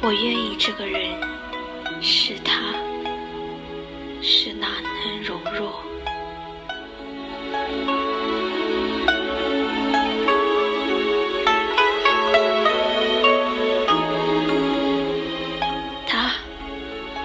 我愿意这个人是他，是哪能容若？他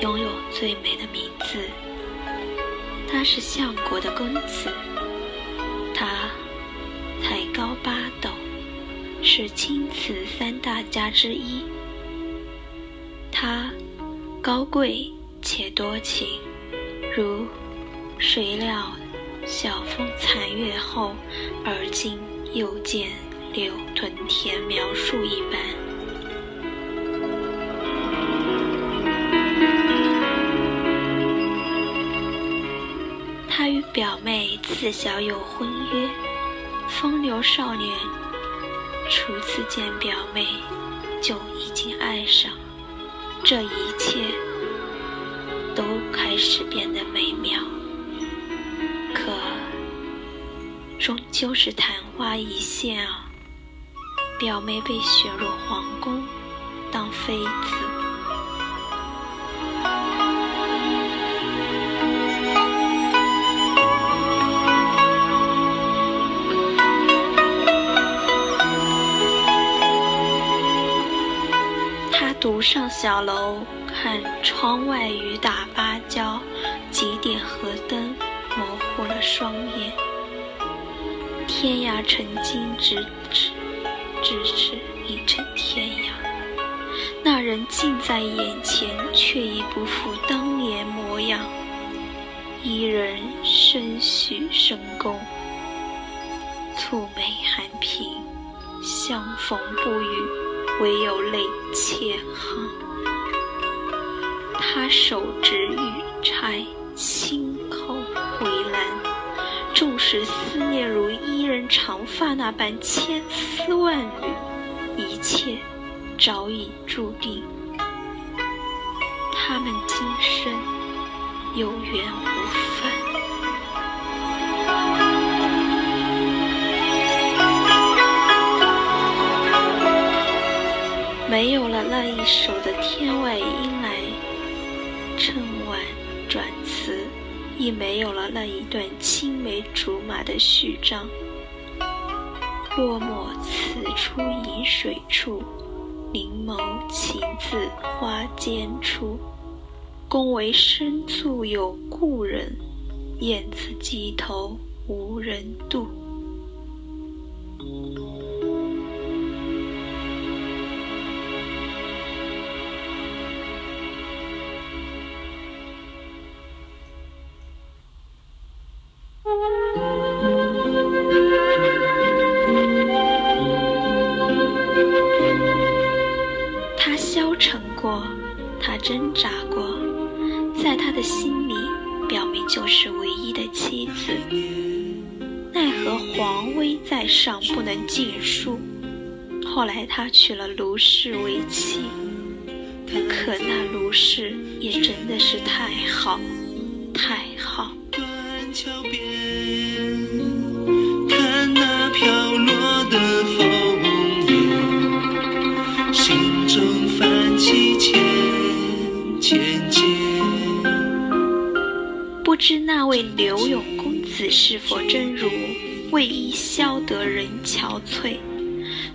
拥有最美的名字，他是相国的公子，他才高八斗，是青瓷三大家之一。他高贵且多情，如谁料晓风残月后，而今又见柳屯田描述一般。他与表妹自小有婚约，风流少年初次见表妹就已经爱上，这一切都开始变得美妙。可终究是昙花一现啊！表妹被选入皇宫当妃子。独上小楼，看窗外雨打芭蕉，几点河灯模糊了双眼。天涯曾经咫尺，咫尺已成天涯。那人近在眼前，却已不复当年模样。伊人深许深宫，蹙眉含颦，相逢不语，唯有泪千行。他手执玉钗，轻叩回栏，纵使思念如伊人长发那般千丝万缕，一切早已注定。他们今生有缘无分。没有了那一首的天外音来趁晚转词，亦没有了那一段青梅竹马的序章。落寞此处饮水处，凝眸情字花间出。宫闱深处有故人，燕子矶头无人渡。一的妻子。奈何皇威在上，不能尽数。后来他娶了卢氏为妻，可那卢氏也真的是太好，太好。知那位刘永公子是否真如为伊消得人憔悴？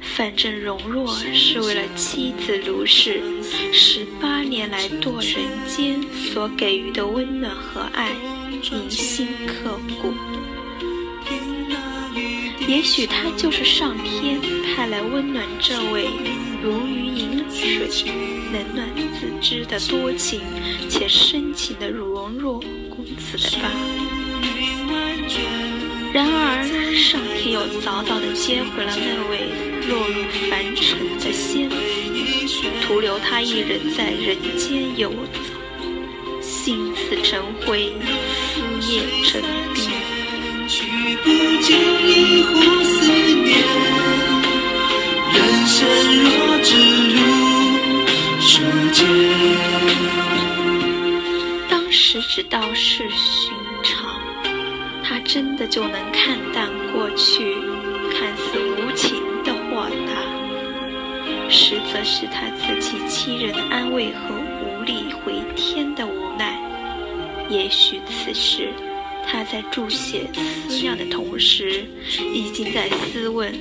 反正容若是为了妻子卢氏，十八年来堕人间所给予的温暖和爱，铭心刻骨。也许他就是上天派来温暖这位如鱼饮水、冷暖自知的多情且深情的容若公子的吧。然而，上天又早早地接回了那位落入凡尘的仙子，徒留他一人在人间游走，心似成灰，思念成冰。人生若只如初见。当时只道是寻常。他真的就能看淡过去看似无情的豁达，实则是他自欺欺人的安慰和无力回天的无奈。也许此时他在注血思量的同时，已经在思问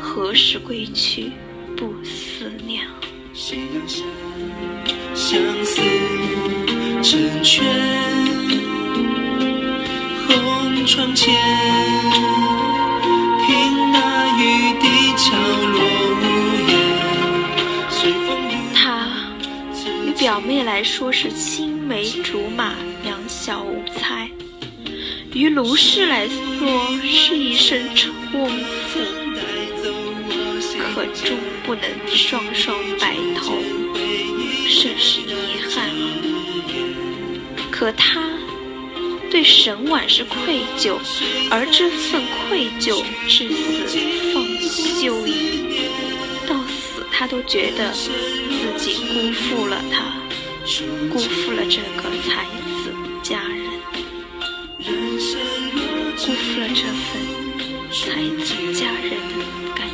何时归去，不思量。相思成全。窗前，听那雨滴敲落屋檐，他与表妹来说是青梅竹马、两小无猜；于卢氏来说是一生重负，可终不能双双白头，甚是遗憾。可他。对沈婉是愧疚，而这份愧疚至死方休矣。到死，他都觉得自己辜负了他，辜负了这个才子佳人，辜负了这份才子佳人的感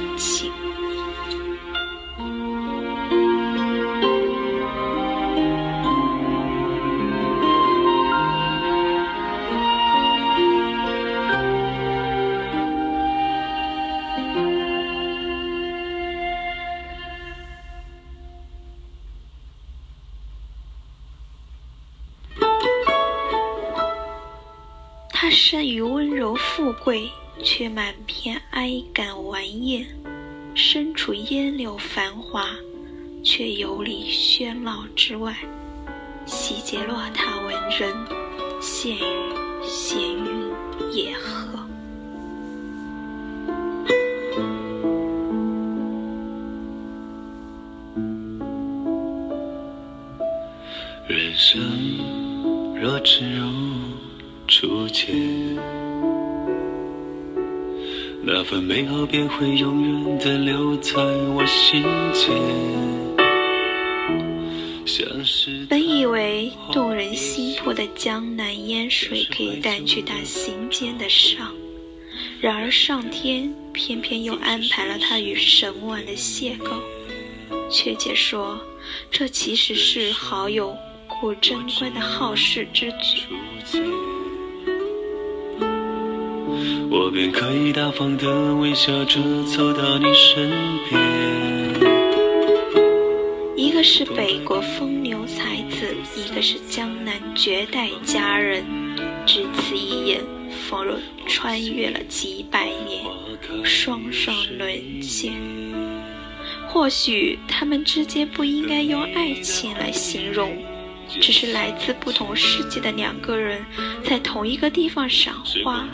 情。他生于温柔富贵，却满篇哀感顽艳；身处烟柳繁华，却游离喧闹之外。洗劫落榻文人，羡于闲云野鹤。那份美好便会永远的留在我心间。本以为动人心魄的江南烟水可以带去他心间的伤，然而上天偏偏又安排了他与沈婉的邂逅。确切说，这其实是好友顾贞观的好事之举。我便可以大方的微笑着走到你身边。一个是北国风流才子，一个是江南绝代佳人，只此一眼，仿若穿越了几百年，双双沦陷。或许他们之间不应该用爱情来形容，只是来自不同世界的两个人，在同一个地方赏花。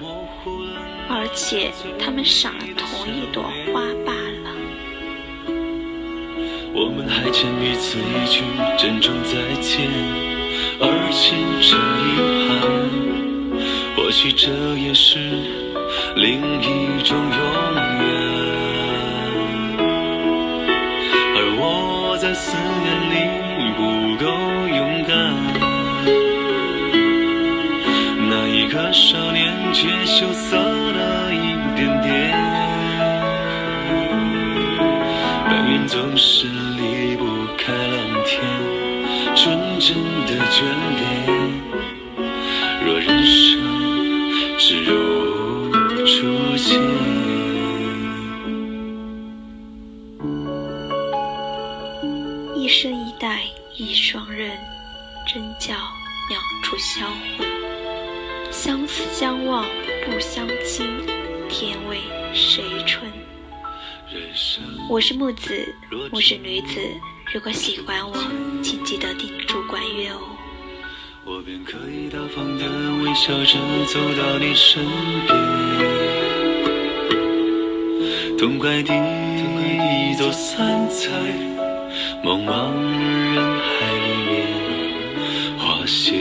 且他们赏了同一朵花罢了。我们还欠彼此一句珍重再见，而今这遗憾，或许这也是另一种永远。而我在思念里不够勇敢，那一个少年却羞涩。身生一代一双人真叫两处销魂相思相望不相亲天为谁春？我是木子我是女子如果喜欢我请记得顶住关月哦。我便可以大方的微笑着走到你身边痛快地茫茫人海里面花谢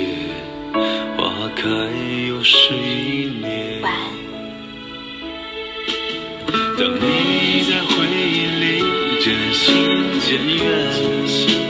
花开又是一年。当你在回忆里渐行渐远。